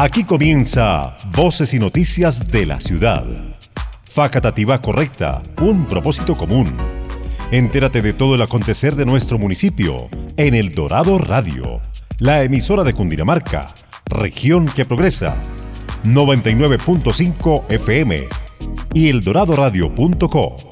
Aquí comienza Voces y Noticias de la Ciudad. Facatativa correcta, un propósito común. Entérate de todo el acontecer de nuestro municipio en El Dorado Radio, la emisora de Cundinamarca, región que progresa. 99.5 FM y eldoradoradio.co.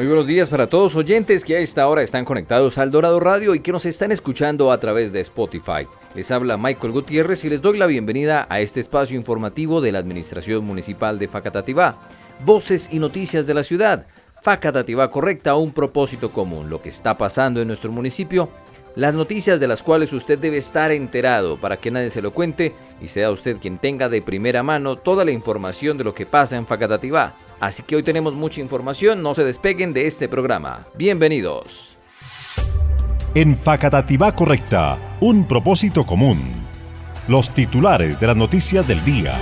Muy buenos días para todos oyentes que a esta hora están conectados al Dorado Radio y que nos están escuchando a través de Spotify. Les habla Michael Gutiérrez y les doy la bienvenida a este espacio informativo de la Administración Municipal de Facatativá. Voces y noticias de la ciudad. Facatativá correcta, un propósito común, lo que está pasando en nuestro municipio, las noticias de las cuales usted debe estar enterado para que nadie se lo cuente y sea usted quien tenga de primera mano toda la información de lo que pasa en Facatativá. Así que hoy tenemos mucha información, no se despeguen de este programa. Bienvenidos. En Facatativá Correcta, un propósito común. Los titulares de las noticias del día.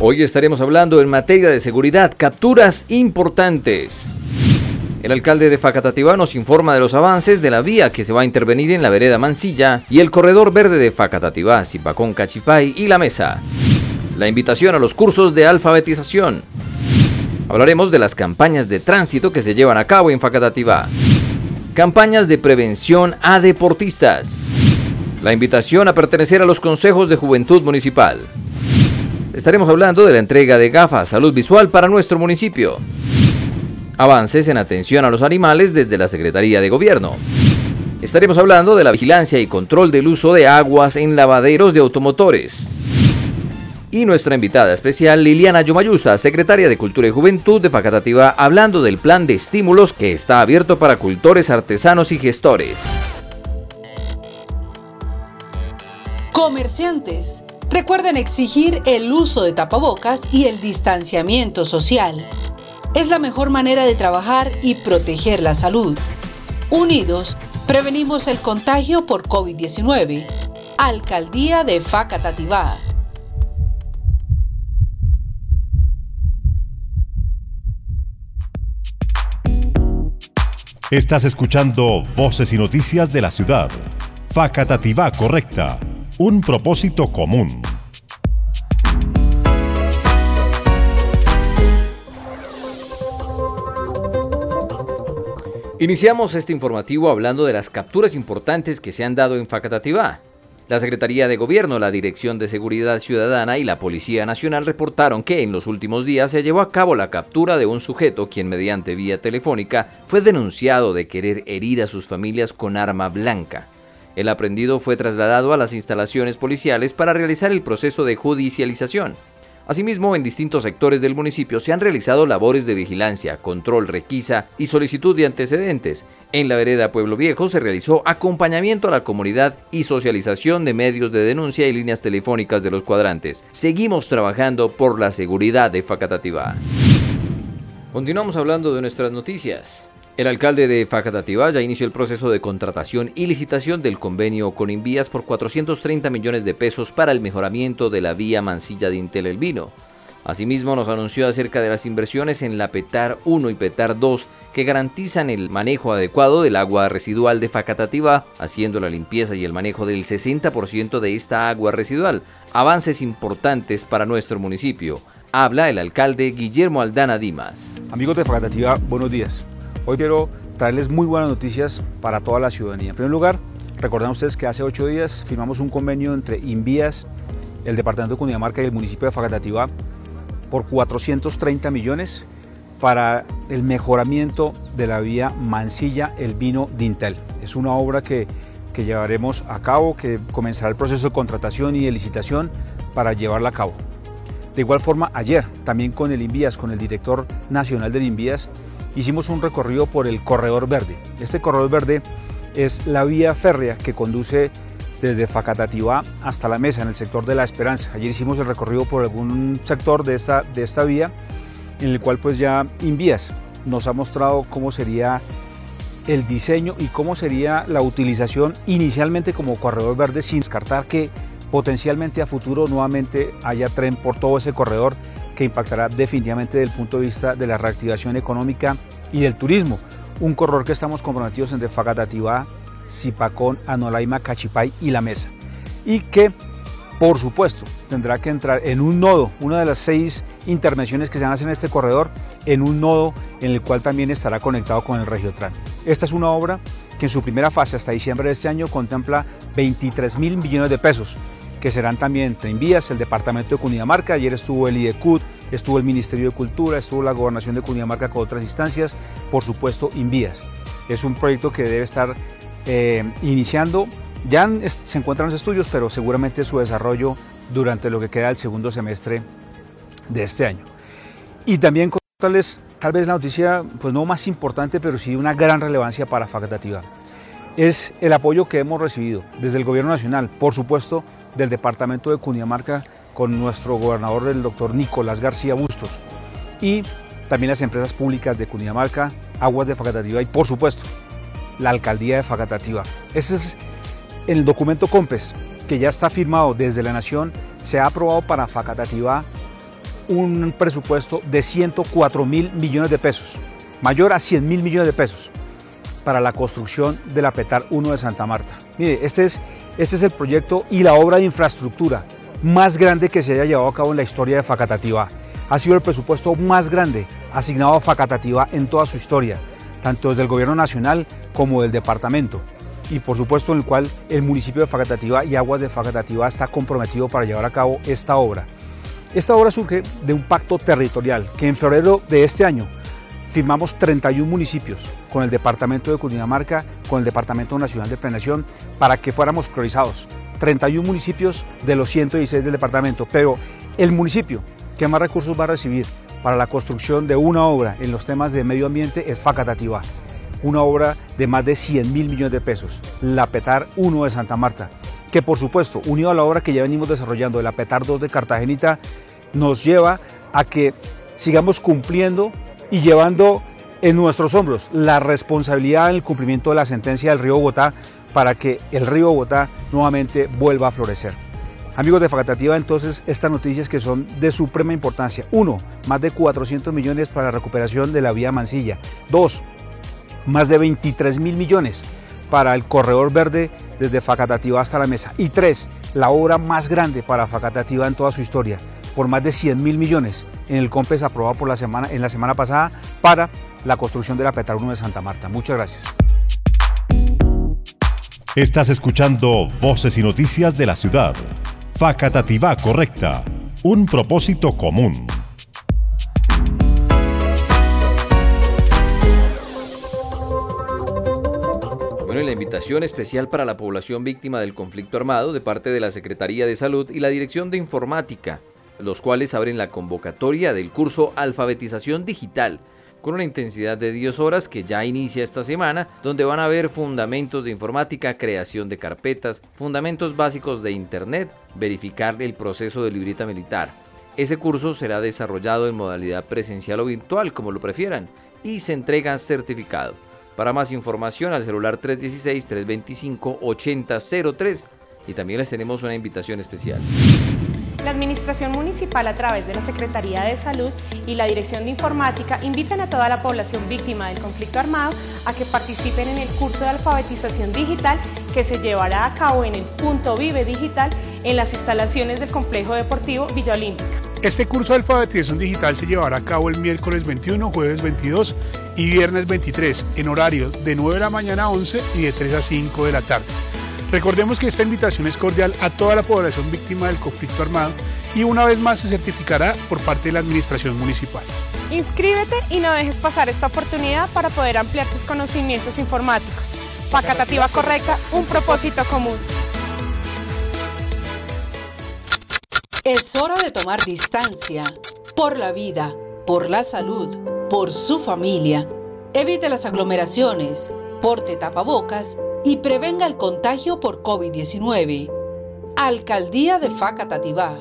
Hoy estaremos hablando en materia de seguridad, capturas importantes. El alcalde de Facatativá nos informa de los avances de la vía que se va a intervenir en la vereda Mansilla y el corredor verde de Facatativá, Zipacón Cachipay y La Mesa. La invitación a los cursos de alfabetización. Hablaremos de las campañas de tránsito que se llevan a cabo en Facatativá. Campañas de prevención a deportistas. La invitación a pertenecer a los consejos de juventud municipal. Estaremos hablando de la entrega de gafas salud visual para nuestro municipio avances en atención a los animales desde la Secretaría de Gobierno. Estaremos hablando de la vigilancia y control del uso de aguas en lavaderos de automotores. Y nuestra invitada especial, Liliana Yomayusa, secretaria de Cultura y Juventud de Facatativa, hablando del plan de estímulos que está abierto para cultores, artesanos y gestores. Comerciantes, recuerden exigir el uso de tapabocas y el distanciamiento social es la mejor manera de trabajar y proteger la salud. Unidos, prevenimos el contagio por COVID-19. Alcaldía de Facatativá. Estás escuchando Voces y Noticias de la Ciudad. Facatativá Correcta. Un propósito común. Iniciamos este informativo hablando de las capturas importantes que se han dado en Facatativá. La Secretaría de Gobierno, la Dirección de Seguridad Ciudadana y la Policía Nacional reportaron que en los últimos días se llevó a cabo la captura de un sujeto quien mediante vía telefónica fue denunciado de querer herir a sus familias con arma blanca. El aprendido fue trasladado a las instalaciones policiales para realizar el proceso de judicialización. Asimismo, en distintos sectores del municipio se han realizado labores de vigilancia, control, requisa y solicitud de antecedentes. En la vereda Pueblo Viejo se realizó acompañamiento a la comunidad y socialización de medios de denuncia y líneas telefónicas de los cuadrantes. Seguimos trabajando por la seguridad de Facatativá. Continuamos hablando de nuestras noticias. El alcalde de Facatativá ya inició el proceso de contratación y licitación del convenio con Invías por 430 millones de pesos para el mejoramiento de la vía Mansilla de Intel El Vino. Asimismo, nos anunció acerca de las inversiones en la PETAR 1 y PETAR 2 que garantizan el manejo adecuado del agua residual de Facatativá, haciendo la limpieza y el manejo del 60% de esta agua residual. Avances importantes para nuestro municipio. Habla el alcalde Guillermo Aldana Dimas. Amigos de Facatativá, buenos días. Hoy quiero traerles muy buenas noticias para toda la ciudadanía. En primer lugar, recordan ustedes que hace ocho días firmamos un convenio entre Invías, el Departamento de Cundinamarca y el municipio de Facatativá por 430 millones para el mejoramiento de la vía Mansilla El Vino Dintel. Es una obra que, que llevaremos a cabo, que comenzará el proceso de contratación y de licitación para llevarla a cabo. De igual forma, ayer también con el Invías, con el director nacional del Invías, hicimos un recorrido por el Corredor Verde. Este Corredor Verde es la vía férrea que conduce desde Facatativá hasta la mesa en el sector de la Esperanza. Ayer hicimos el recorrido por algún sector de esta, de esta vía en el cual pues ya Invías nos ha mostrado cómo sería el diseño y cómo sería la utilización inicialmente como corredor verde sin descartar que potencialmente a futuro nuevamente haya tren por todo ese corredor que impactará definitivamente desde el punto de vista de la reactivación económica y del turismo. Un corredor que estamos comprometidos entre Facatativá, Zipacón, Anolaima, Cachipay y La Mesa. Y que, por supuesto, tendrá que entrar en un nodo, una de las seis intervenciones que se hacer en este corredor, en un nodo en el cual también estará conectado con el Regiotran. Esta es una obra que en su primera fase hasta diciembre de este año contempla 23 mil millones de pesos, que serán también Trinvías, el departamento de Cundinamarca, ayer estuvo el IDECUD, estuvo el Ministerio de Cultura, estuvo la Gobernación de Cundinamarca con otras instancias, por supuesto Invías. Es un proyecto que debe estar eh, iniciando, ya se encuentran los estudios, pero seguramente su desarrollo durante lo que queda del segundo semestre de este año. Y también contarles tal vez la noticia, pues no más importante, pero sí una gran relevancia para Facatativa. Es el apoyo que hemos recibido desde el Gobierno Nacional, por supuesto, del Departamento de Cundinamarca con nuestro gobernador, el doctor Nicolás García Bustos, y también las empresas públicas de Cundinamarca, Aguas de Facatativa y, por supuesto, la Alcaldía de Facatativa. Ese es el documento COMPES, que ya está firmado desde la Nación, se ha aprobado para Facatativa un presupuesto de 104 mil millones de pesos, mayor a 100 mil millones de pesos, para la construcción de la PETAR 1 de Santa Marta. Mire, este es, este es el proyecto y la obra de infraestructura más grande que se haya llevado a cabo en la historia de Facatativá. Ha sido el presupuesto más grande asignado a Facatativá en toda su historia, tanto desde el gobierno nacional como del departamento y por supuesto en el cual el municipio de Facatativá y Aguas de Facatativá está comprometido para llevar a cabo esta obra. Esta obra surge de un pacto territorial que en febrero de este año firmamos 31 municipios con el Departamento de Cundinamarca, con el Departamento Nacional de Planeación, para que fuéramos priorizados. 31 municipios de los 116 del departamento, pero el municipio que más recursos va a recibir para la construcción de una obra en los temas de medio ambiente es Facatativá, una obra de más de 100 mil millones de pesos, la PETAR 1 de Santa Marta, que por supuesto, unido a la obra que ya venimos desarrollando de la PETAR 2 de Cartagenita, nos lleva a que sigamos cumpliendo y llevando en nuestros hombros la responsabilidad en el cumplimiento de la sentencia del río Bogotá para que el río Bogotá nuevamente vuelva a florecer. Amigos de Facatativa, entonces estas noticias que son de suprema importancia. Uno, más de 400 millones para la recuperación de la vía Mansilla. Dos, más de 23 mil millones para el corredor verde desde Facatativa hasta la mesa. Y tres, la obra más grande para Facatativa en toda su historia, por más de 100 mil millones en el COMPES aprobado por la semana, en la semana pasada para la construcción de la Petar 1 de Santa Marta. Muchas gracias. Estás escuchando Voces y Noticias de la Ciudad. Facatativa Correcta. Un propósito común. Bueno, la invitación especial para la población víctima del conflicto armado de parte de la Secretaría de Salud y la Dirección de Informática, los cuales abren la convocatoria del curso Alfabetización Digital, con una intensidad de 10 horas que ya inicia esta semana, donde van a ver fundamentos de informática, creación de carpetas, fundamentos básicos de Internet, verificar el proceso de libreta militar. Ese curso será desarrollado en modalidad presencial o virtual, como lo prefieran, y se entrega certificado. Para más información al celular 316-325-8003 y también les tenemos una invitación especial. La Administración Municipal a través de la Secretaría de Salud y la Dirección de Informática invitan a toda la población víctima del conflicto armado a que participen en el curso de alfabetización digital que se llevará a cabo en el punto Vive Digital en las instalaciones del Complejo Deportivo Villa Olímpica. Este curso de alfabetización digital se llevará a cabo el miércoles 21, jueves 22 y viernes 23 en horario de 9 de la mañana a 11 y de 3 a 5 de la tarde. Recordemos que esta invitación es cordial a toda la población víctima del conflicto armado y una vez más se certificará por parte de la Administración Municipal. Inscríbete y no dejes pasar esta oportunidad para poder ampliar tus conocimientos informáticos. Facatativa correcta, un propósito común. Es hora de tomar distancia por la vida, por la salud, por su familia. Evite las aglomeraciones, porte tapabocas y prevenga el contagio por COVID-19. Alcaldía de Facatativá.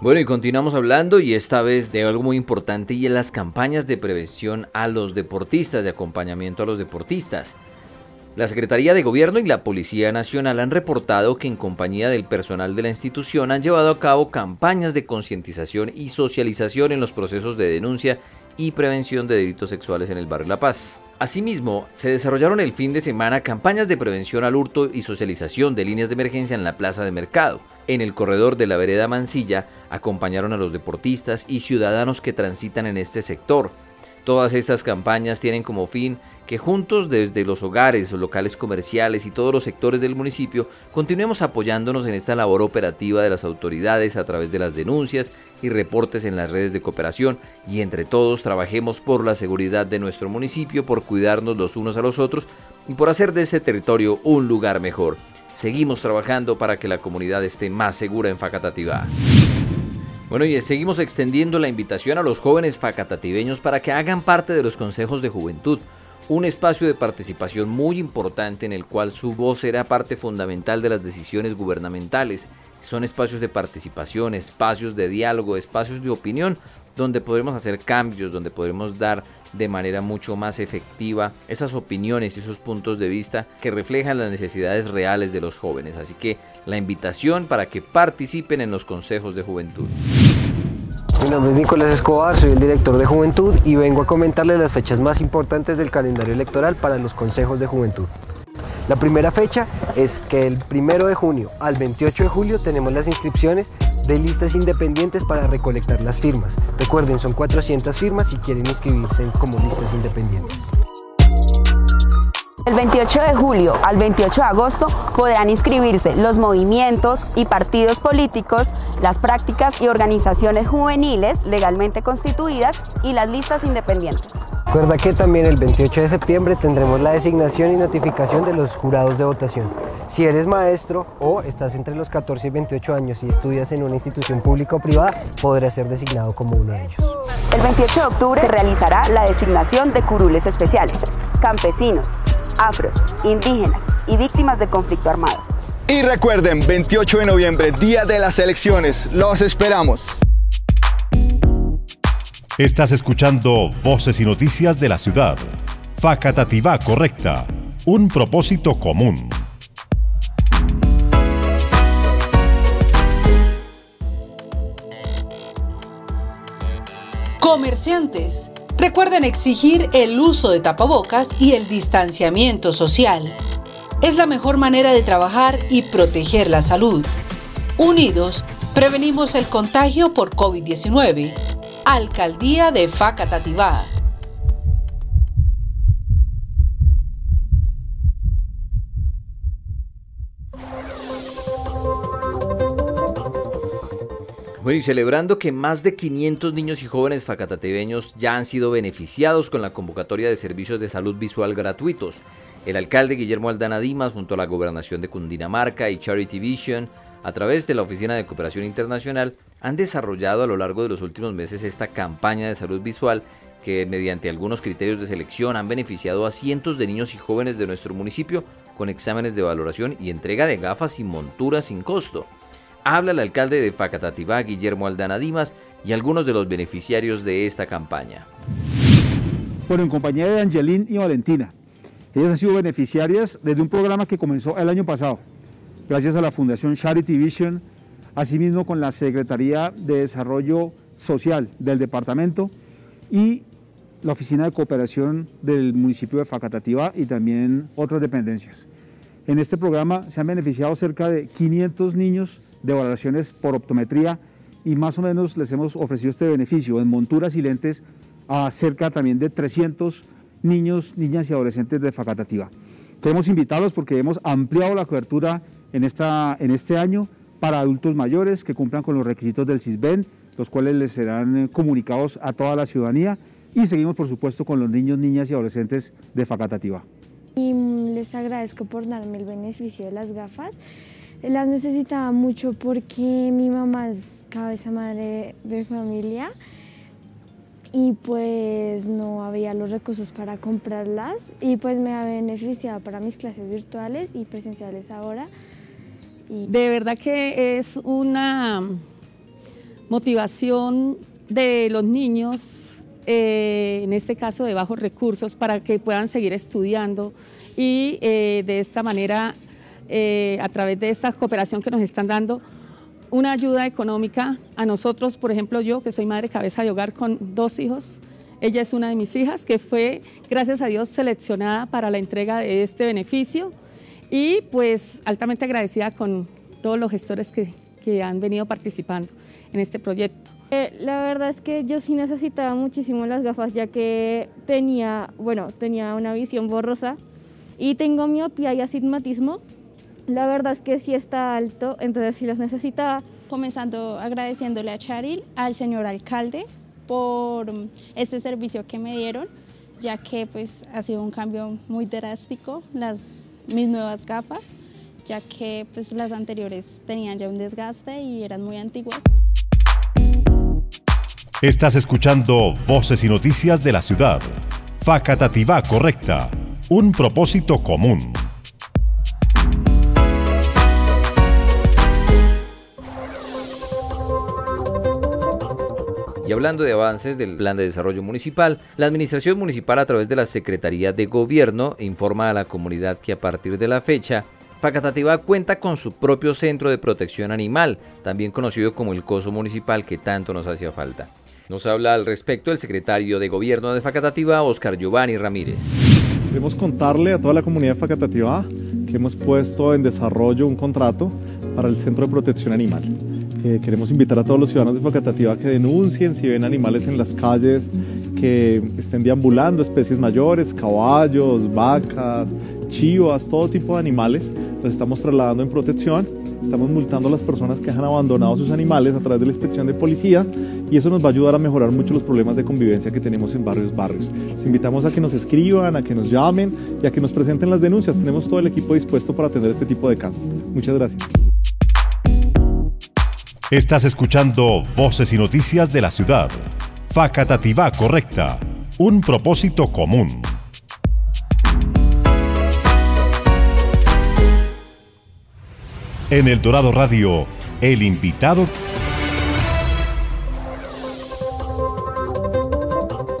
Bueno, y continuamos hablando y esta vez de algo muy importante y en las campañas de prevención a los deportistas, de acompañamiento a los deportistas. La Secretaría de Gobierno y la Policía Nacional han reportado que en compañía del personal de la institución han llevado a cabo campañas de concientización y socialización en los procesos de denuncia y prevención de delitos sexuales en el barrio La Paz. Asimismo, se desarrollaron el fin de semana campañas de prevención al hurto y socialización de líneas de emergencia en la plaza de mercado. En el corredor de la vereda Mansilla acompañaron a los deportistas y ciudadanos que transitan en este sector. Todas estas campañas tienen como fin que juntos desde los hogares, los locales comerciales y todos los sectores del municipio continuemos apoyándonos en esta labor operativa de las autoridades a través de las denuncias y reportes en las redes de cooperación y entre todos trabajemos por la seguridad de nuestro municipio, por cuidarnos los unos a los otros y por hacer de este territorio un lugar mejor. Seguimos trabajando para que la comunidad esté más segura en Facatativá. Bueno, y seguimos extendiendo la invitación a los jóvenes facatativeños para que hagan parte de los consejos de juventud un espacio de participación muy importante en el cual su voz será parte fundamental de las decisiones gubernamentales. Son espacios de participación, espacios de diálogo, espacios de opinión, donde podremos hacer cambios, donde podremos dar de manera mucho más efectiva esas opiniones y esos puntos de vista que reflejan las necesidades reales de los jóvenes. Así que la invitación para que participen en los consejos de juventud. Mi nombre es Nicolás Escobar, soy el director de Juventud y vengo a comentarles las fechas más importantes del calendario electoral para los consejos de juventud. La primera fecha es que el 1 de junio al 28 de julio tenemos las inscripciones de listas independientes para recolectar las firmas. Recuerden, son 400 firmas si quieren inscribirse como listas independientes. El 28 de julio al 28 de agosto podrán inscribirse los movimientos y partidos políticos, las prácticas y organizaciones juveniles legalmente constituidas y las listas independientes. Recuerda que también el 28 de septiembre tendremos la designación y notificación de los jurados de votación. Si eres maestro o estás entre los 14 y 28 años y estudias en una institución pública o privada, podrás ser designado como uno de ellos. El 28 de octubre se realizará la designación de curules especiales, campesinos, afros, indígenas y víctimas de conflicto armado. Y recuerden, 28 de noviembre, día de las elecciones, los esperamos. Estás escuchando Voces y Noticias de la Ciudad. Facatativá Correcta. Un propósito común. Comerciantes. Recuerden exigir el uso de tapabocas y el distanciamiento social. Es la mejor manera de trabajar y proteger la salud. Unidos, prevenimos el contagio por COVID-19. Alcaldía de Facatativá. Bueno, y celebrando que más de 500 niños y jóvenes facatatebeños ya han sido beneficiados con la convocatoria de servicios de salud visual gratuitos, el alcalde Guillermo Aldana Dimas, junto a la gobernación de Cundinamarca y Charity Vision, a través de la Oficina de Cooperación Internacional, han desarrollado a lo largo de los últimos meses esta campaña de salud visual que mediante algunos criterios de selección han beneficiado a cientos de niños y jóvenes de nuestro municipio con exámenes de valoración y entrega de gafas y monturas sin costo habla el alcalde de Facatativá, Guillermo Aldana Dimas, y algunos de los beneficiarios de esta campaña. Bueno, en compañía de Angelín y Valentina. Ellas han sido beneficiarias desde un programa que comenzó el año pasado, gracias a la Fundación Charity Vision, asimismo con la Secretaría de Desarrollo Social del departamento y la Oficina de Cooperación del municipio de Facatativá y también otras dependencias. En este programa se han beneficiado cerca de 500 niños de valoraciones por optometría y más o menos les hemos ofrecido este beneficio en monturas y lentes a cerca también de 300 niños, niñas y adolescentes de Facatativa. Queremos invitarlos porque hemos ampliado la cobertura en, esta, en este año para adultos mayores que cumplan con los requisitos del CISBEN, los cuales les serán eh, comunicados a toda la ciudadanía y seguimos por supuesto con los niños, niñas y adolescentes de Facatativa. Y mm, les agradezco por darme el beneficio de las gafas. Las necesitaba mucho porque mi mamá es cabeza madre de familia y pues no había los recursos para comprarlas y pues me ha beneficiado para mis clases virtuales y presenciales ahora. De verdad que es una motivación de los niños eh, en este caso de bajos recursos, para que puedan seguir estudiando y eh, de esta manera, eh, a través de esta cooperación que nos están dando, una ayuda económica a nosotros, por ejemplo yo, que soy madre cabeza de hogar con dos hijos, ella es una de mis hijas que fue, gracias a Dios, seleccionada para la entrega de este beneficio y pues altamente agradecida con todos los gestores que, que han venido participando en este proyecto. Eh, la verdad es que yo sí necesitaba muchísimo las gafas ya que tenía, bueno, tenía una visión borrosa y tengo miopía y astigmatismo. La verdad es que sí está alto, entonces sí las necesitaba. Comenzando agradeciéndole a Charil, al señor alcalde, por este servicio que me dieron, ya que pues ha sido un cambio muy drástico las mis nuevas gafas, ya que pues las anteriores tenían ya un desgaste y eran muy antiguas. Estás escuchando Voces y Noticias de la Ciudad. Facatativá correcta. Un propósito común. Y hablando de avances del Plan de Desarrollo Municipal, la Administración Municipal a través de la Secretaría de Gobierno informa a la comunidad que a partir de la fecha, Facatativá cuenta con su propio centro de protección animal, también conocido como el COSO Municipal que tanto nos hacía falta. Nos habla al respecto el secretario de Gobierno de Facatativá, Oscar Giovanni Ramírez. Queremos contarle a toda la comunidad de Facatativá que hemos puesto en desarrollo un contrato para el Centro de Protección Animal. Queremos invitar a todos los ciudadanos de Facatativá que denuncien si ven animales en las calles que estén deambulando, especies mayores, caballos, vacas, chivas, todo tipo de animales. Los estamos trasladando en protección Estamos multando a las personas que han abandonado sus animales a través de la inspección de policía y eso nos va a ayudar a mejorar mucho los problemas de convivencia que tenemos en varios barrios. Les invitamos a que nos escriban, a que nos llamen y a que nos presenten las denuncias. Tenemos todo el equipo dispuesto para atender este tipo de casos. Muchas gracias. Estás escuchando Voces y Noticias de la Ciudad. Facatativá correcta. Un propósito común. En El Dorado Radio, el invitado.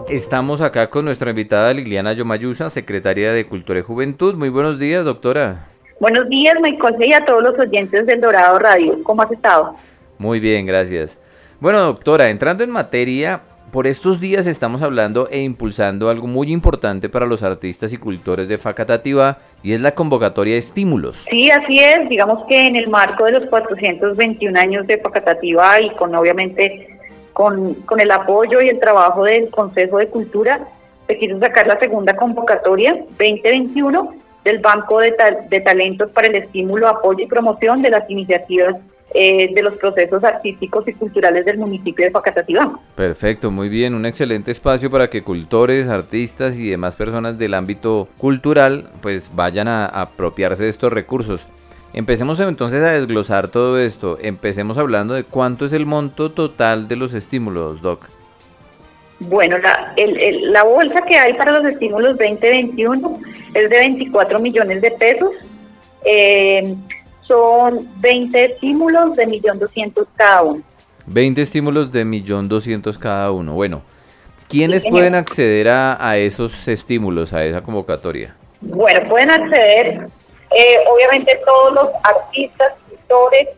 Estamos acá con nuestra invitada Liliana Yomayusa, secretaria de Cultura y Juventud. Muy buenos días, doctora. Buenos días, Michael, y a todos los oyentes del Dorado Radio. ¿Cómo has estado? Muy bien, gracias. Bueno, doctora, entrando en materia, por estos días estamos hablando e impulsando algo muy importante para los artistas y cultores de Facatativa y es la convocatoria de estímulos. Sí, así es. Digamos que en el marco de los 421 años de Facatativa y con obviamente con, con el apoyo y el trabajo del Consejo de Cultura, se quiso sacar la segunda convocatoria 2021 del Banco de, de Talentos para el Estímulo, Apoyo y Promoción de las Iniciativas eh, de los procesos artísticos y culturales del municipio de Facatativá. Perfecto, muy bien, un excelente espacio para que cultores, artistas y demás personas del ámbito cultural pues vayan a, apropiarse de estos recursos. Empecemos entonces a desglosar todo esto. Empecemos hablando de cuánto es el monto total de los estímulos, Doc. Bueno, la, la bolsa que hay para los estímulos 2021 es de 24 millones de pesos. Eh, son 20 estímulos de millón doscientos cada uno. 20 estímulos de millón doscientos cada uno. Bueno, ¿quiénes pueden acceder a, esos estímulos, a esa convocatoria? Bueno, pueden acceder eh, obviamente todos los artistas, escritores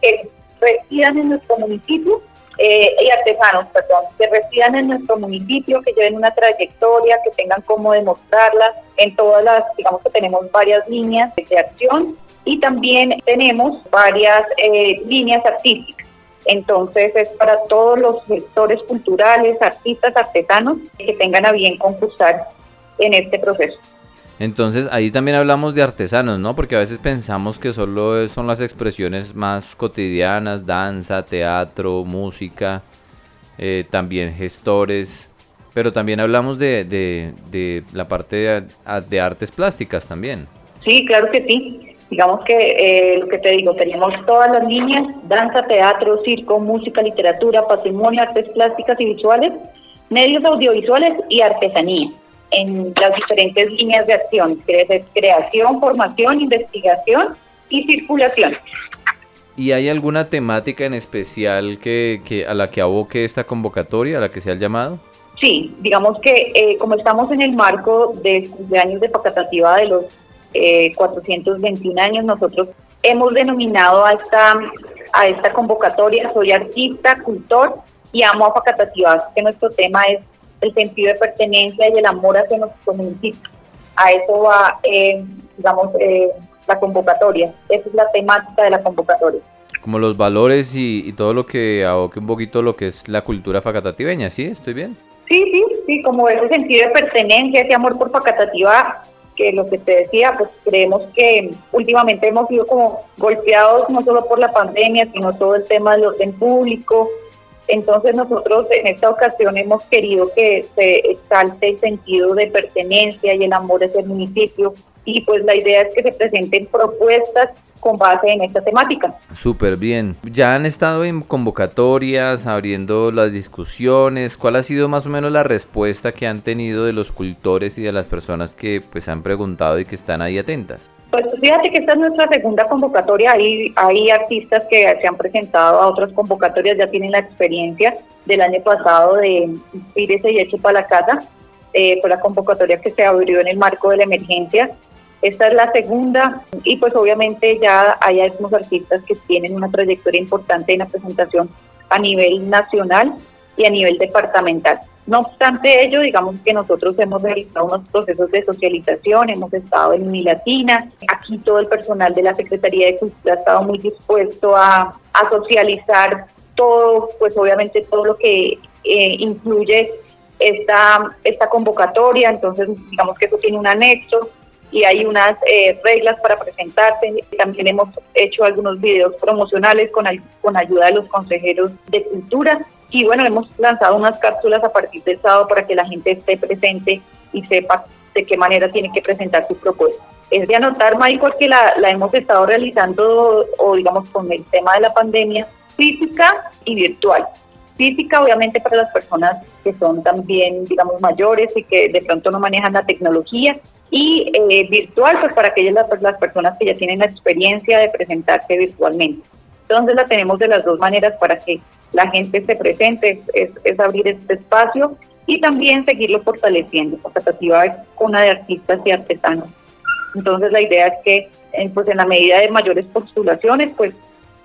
que residan en nuestro municipio eh, y artesanos, perdón, que residan en nuestro municipio, que lleven una trayectoria, que tengan cómo demostrarla en todas las, digamos que tenemos varias líneas de acción y también tenemos varias eh, líneas artísticas. Entonces es para todos los sectores culturales, artistas, artesanos que tengan a bien concursar en este proceso. Entonces ahí también hablamos de artesanos, ¿no? Porque a veces pensamos que solo son las expresiones más cotidianas, danza, teatro, música, eh, también gestores, pero también hablamos de, de, la parte de, de artes plásticas también. Sí, claro que sí. Digamos que eh, lo que te digo, tenemos todas las líneas, danza, teatro, circo, música, literatura, patrimonio, artes plásticas y visuales, medios audiovisuales y artesanía en las diferentes líneas de acción, que es creación, formación, investigación y circulación. ¿Y hay alguna temática en especial que, que a la que aboque esta convocatoria, a la que se ha llamado? Sí, digamos que eh, como estamos en el marco de cumpleaños de Facatativa de los 421 años, nosotros hemos denominado a esta, a esta convocatoria Soy artista, cultor y amo a Facatativa, que nuestro tema es el sentido de pertenencia y el amor hacia nuestro municipio. A eso va, eh, digamos, eh, la convocatoria. Esa es la temática de la convocatoria. Como los valores y, todo lo que aboque un poquito lo que es la cultura facatativeña, ¿sí? ¿Estoy bien? Sí, sí, sí, como ese sentido de pertenencia, ese amor por Facatativa, que lo que te decía, pues creemos que últimamente hemos sido como golpeados no solo por la pandemia, sino todo el tema del orden público, entonces nosotros en esta ocasión hemos querido que se exalte el sentido de pertenencia y el amor hacia el municipio y pues la idea es que se presenten propuestas con base en esta temática. Súper bien. Ya han estado en convocatorias, abriendo las discusiones. ¿Cuál ha sido más o menos la respuesta que han tenido de los cultores y de las personas que pues han preguntado y que están ahí atentas? Pues fíjate que esta es nuestra segunda convocatoria. Hay, hay artistas que se han presentado a otras convocatorias, ya tienen la experiencia del año pasado de Pírese y Hecho para la Casa. Eh, fue la convocatoria que se abrió en el marco de la emergencia. Esta es la segunda y pues obviamente ya hay algunos artistas que tienen una trayectoria importante en la presentación a nivel nacional y a nivel departamental. No obstante ello, digamos que nosotros hemos realizado unos procesos de socialización, hemos estado en Unilatina, aquí todo el personal de la Secretaría de Cultura ha estado muy dispuesto a, socializar todo, pues obviamente todo lo que eh, incluye esta, esta convocatoria, entonces digamos que eso tiene un anexo y hay unas eh, reglas para presentarse. También hemos hecho algunos videos promocionales con, con ayuda de los consejeros de cultura y bueno, hemos lanzado unas cápsulas a partir del sábado para que la gente esté presente y sepa de qué manera tiene que presentar su propuesta. Es de anotar, Michael, que la, la hemos estado realizando, o digamos, con el tema de la pandemia, física y virtual. Física, obviamente, para las personas que son también, digamos, mayores y que de pronto no manejan la tecnología. Y eh, virtual, pues para aquellas las, las personas que ya tienen la experiencia de presentarse virtualmente. Entonces la tenemos de las dos maneras para que la gente se presente, es, abrir este espacio y también seguirlo fortaleciendo. La tratativa es una de artistas y artesanos. Entonces la idea es que eh, pues en la medida de mayores postulaciones, pues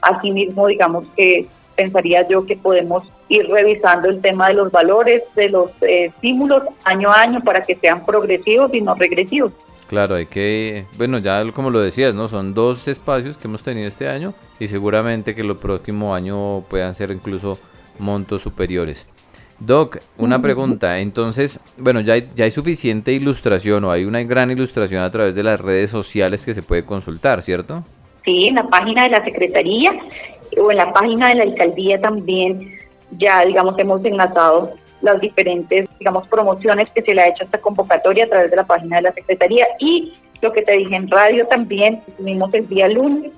asimismo digamos que pensaría yo que podemos ir revisando el tema de los valores, de los eh, estímulos año a año para que sean progresivos y no regresivos. Claro, hay que, bueno, ya como lo decías, ¿no? Son dos espacios que hemos tenido este año y seguramente que el próximo año puedan ser incluso montos superiores. Doc, una pregunta. Entonces, bueno, ya hay, ya hay suficiente ilustración o hay una gran ilustración a través de las redes sociales que se puede consultar, ¿cierto? Sí, en la página de la Secretaría o en la página de la Alcaldía también ya, digamos, hemos enlazado las diferentes, digamos, promociones que se le ha hecho esta convocatoria a través de la página de la Secretaría. Y lo que te dije en radio también, tuvimos el día lunes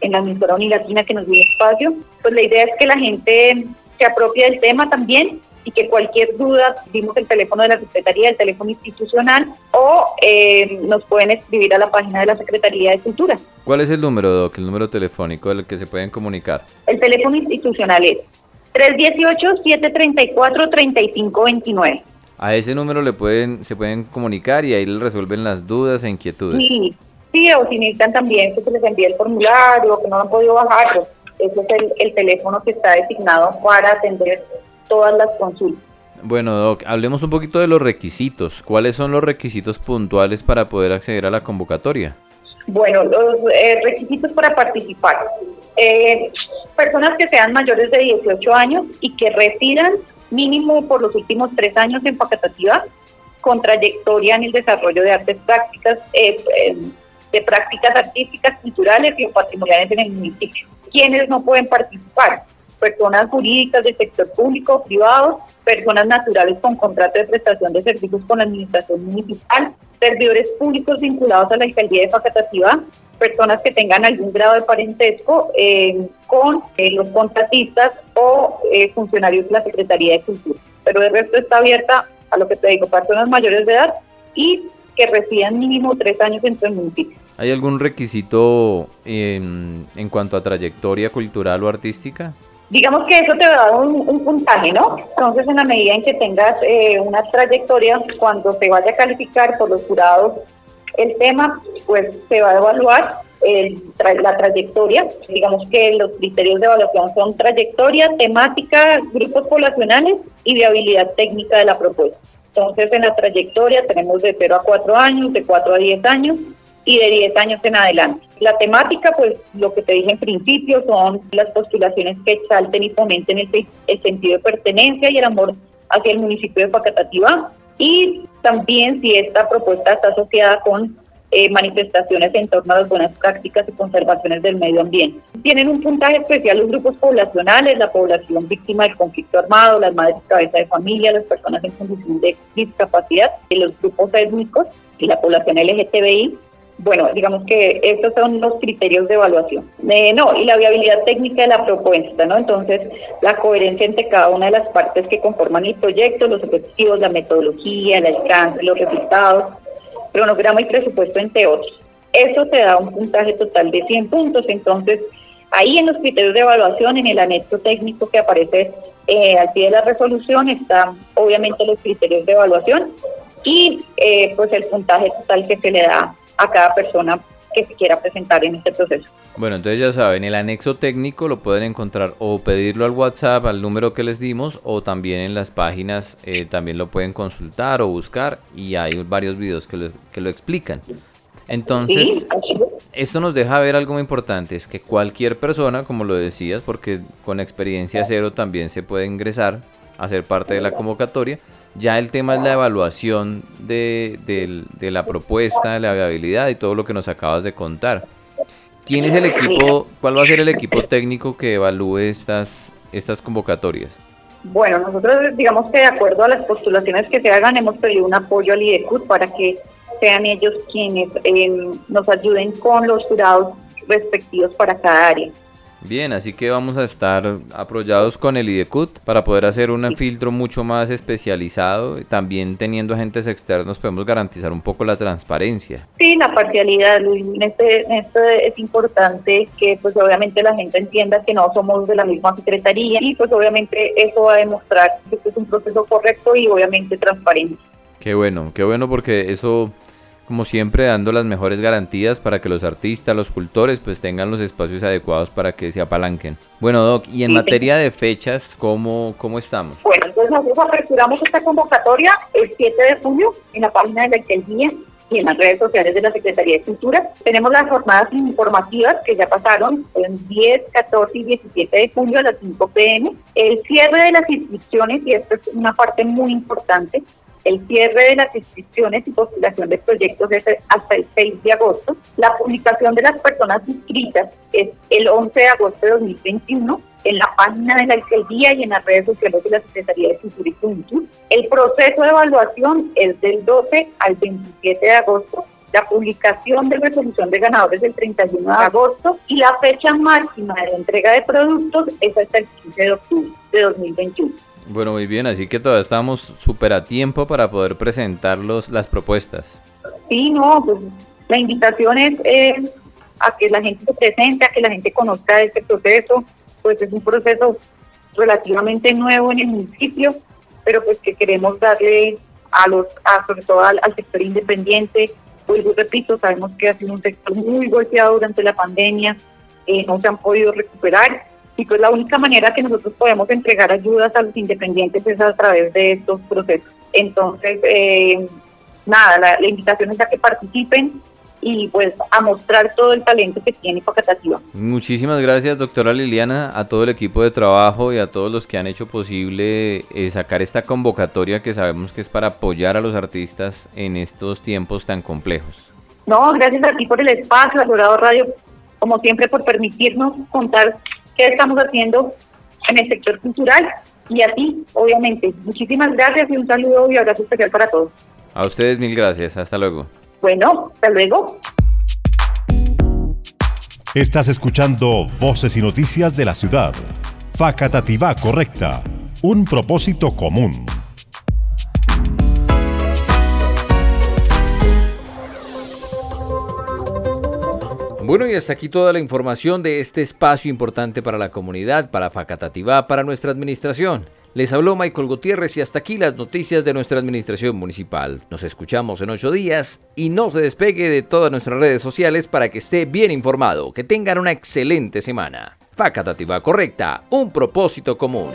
en la emisora Unilatina que nos dio espacio, pues la idea es que la gente se apropie del tema también y que cualquier duda, dimos el teléfono de la Secretaría, el teléfono institucional o eh, nos pueden escribir a la página de la Secretaría de Cultura. ¿Cuál es el número, Doc, el número telefónico del que se pueden comunicar? El teléfono institucional es 318-734-3529. A ese número le pueden, se pueden comunicar y ahí le resuelven las dudas e inquietudes. Sí, sí, o si necesitan también que se les envíe el formulario, que no lo han podido bajar, pues ese es el, teléfono que está designado para atender todas las consultas. Bueno, Doc, hablemos un poquito de los requisitos. ¿Cuáles son los requisitos puntuales para poder acceder a la convocatoria? Bueno, los eh, requisitos para participar. Eh, personas que sean mayores de 18 años y que residan mínimo por los últimos tres años en Facatativa, con trayectoria en el desarrollo de artes prácticas, eh, de prácticas artísticas, culturales y patrimoniales en el municipio. ¿Quiénes no pueden participar? Personas jurídicas del sector público o privado, personas naturales con contrato de prestación de servicios con la administración municipal, servidores públicos vinculados a la alcaldía de Facatativá, personas que tengan algún grado de parentesco eh, con eh, los contratistas o eh, funcionarios de la Secretaría de Cultura. Pero de resto está abierta a lo que te digo, personas mayores de edad y que residan mínimo tres años en el municipio. ¿Hay algún requisito en, en cuanto a trayectoria cultural o artística? Digamos que eso te va a dar un, puntaje, ¿no? Entonces, en la medida en que tengas eh, una trayectoria, cuando se vaya a calificar por los jurados el tema, pues se va a evaluar la trayectoria. Digamos que los criterios de evaluación son trayectoria, temática, grupos poblacionales y viabilidad técnica de la propuesta. Entonces, en la trayectoria tenemos de 0 a 4 años, de 4 a 10 años y de 10 años en adelante. La temática, pues lo que te dije en principio, son las postulaciones que exalten y fomenten el, el sentido de pertenencia y el amor hacia el municipio de Facatativá. Y también si esta propuesta está asociada con eh, manifestaciones en torno a las buenas prácticas y conservaciones del medio ambiente. Tienen un puntaje especial los grupos poblacionales, la población víctima del conflicto armado, las madres cabeza de familia, las personas en condición de discapacidad, los grupos étnicos y la población LGTBI. Bueno, digamos que estos son los criterios de evaluación. Eh, no, y la viabilidad técnica de la propuesta, ¿no? Entonces, la coherencia entre cada una de las partes que conforman el proyecto, los objetivos, la metodología, el alcance, los resultados, cronograma y presupuesto, entre otros. Eso te da un puntaje total de 100 puntos. Entonces, ahí en los criterios de evaluación, en el anexo técnico que aparece eh, al pie de la resolución, están obviamente los criterios de evaluación y eh, pues el puntaje total que se le da a cada persona que se quiera presentar en este proceso. Bueno, entonces ya saben, el anexo técnico lo pueden encontrar o pedirlo al WhatsApp, al número que les dimos, o también en las páginas eh, también lo pueden consultar o buscar y hay varios videos que lo, que lo explican. Entonces, esto nos deja ver algo muy importante, es que cualquier persona, como lo decías, porque con experiencia cero también se puede ingresar a ser parte de la convocatoria, ya el tema es la evaluación de, la propuesta, de la viabilidad y todo lo que nos acabas de contar. ¿Quién es el equipo, cuál va a ser el equipo técnico que evalúe estas, estas convocatorias? Bueno, nosotros digamos que de acuerdo a las postulaciones que se hagan hemos pedido un apoyo al IDECUT para que sean ellos quienes eh, nos ayuden con los jurados respectivos para cada área. Bien, así que vamos a estar apoyados con el IDECUT para poder hacer un filtro mucho más especializado. También teniendo agentes externos podemos garantizar un poco la transparencia. Sí, la parcialidad, Luis. En este, este es importante que pues obviamente la gente entienda que no somos de la misma secretaría y pues obviamente eso va a demostrar que este es un proceso correcto y obviamente transparente. Qué bueno, qué bueno porque eso como siempre dando las mejores garantías para que los artistas, los cultores pues tengan los espacios adecuados para que se apalanquen. Bueno Doc, y en materia de fechas, ¿cómo, ¿cómo estamos? Bueno, entonces nosotros aperturamos esta convocatoria el 7 de junio en la página de la alcaldía y en las redes sociales de la Secretaría de Cultura. Tenemos las jornadas informativas que ya pasaron en 10, 14 y 17 de junio a las 5 pm. El cierre de las inscripciones, y esto es una parte muy importante, el cierre de las inscripciones y postulación de proyectos es hasta el 6 de agosto. La publicación de las personas inscritas es el 11 de agosto de 2021 en la página de la alcaldía y en las redes sociales de la Secretaría de Cultura y Juventud. El proceso de evaluación es del 12 al 27 de agosto. La publicación de resolución de ganadores del 31 de agosto y la fecha máxima de entrega de productos es hasta el 15 de octubre de 2021. Bueno, muy bien, así que todavía estamos súper a tiempo para poder presentar las propuestas. Sí, no, pues la invitación es eh, a que la gente se presente, a que la gente conozca este proceso, pues es un proceso relativamente nuevo en el municipio, pero pues que queremos darle a los, a, sobre todo al, sector independiente, pues repito, sabemos que ha sido un sector muy golpeado durante la pandemia, eh, no se han podido recuperar y pues la única manera que nosotros podemos entregar ayudas a los independientes es a través de estos procesos. Entonces, eh, nada, la, invitación es a que participen y pues a mostrar todo el talento que tiene Facatativa. Muchísimas gracias doctora Liliana, a todo el equipo de trabajo y a todos los que han hecho posible eh, sacar esta convocatoria que sabemos que es para apoyar a los artistas en estos tiempos tan complejos. No, gracias a ti por el espacio, al Dorado Radio, como siempre por permitirnos contar qué estamos haciendo en el sector cultural y a ti, obviamente. Muchísimas gracias y un saludo y abrazo especial para todos. A ustedes mil gracias. Hasta luego. Bueno, hasta luego. Estás escuchando Voces y Noticias de la Ciudad. Facatativá Correcta. Un propósito común. Bueno, y hasta aquí toda la información de este espacio importante para la comunidad, para Facatativá, para nuestra administración. Les habló Michael Gutiérrez y hasta aquí las noticias de nuestra administración municipal. Nos escuchamos en ocho días y no se despegue de todas nuestras redes sociales para que esté bien informado. Que tengan una excelente semana. Facatativá correcta, un propósito común.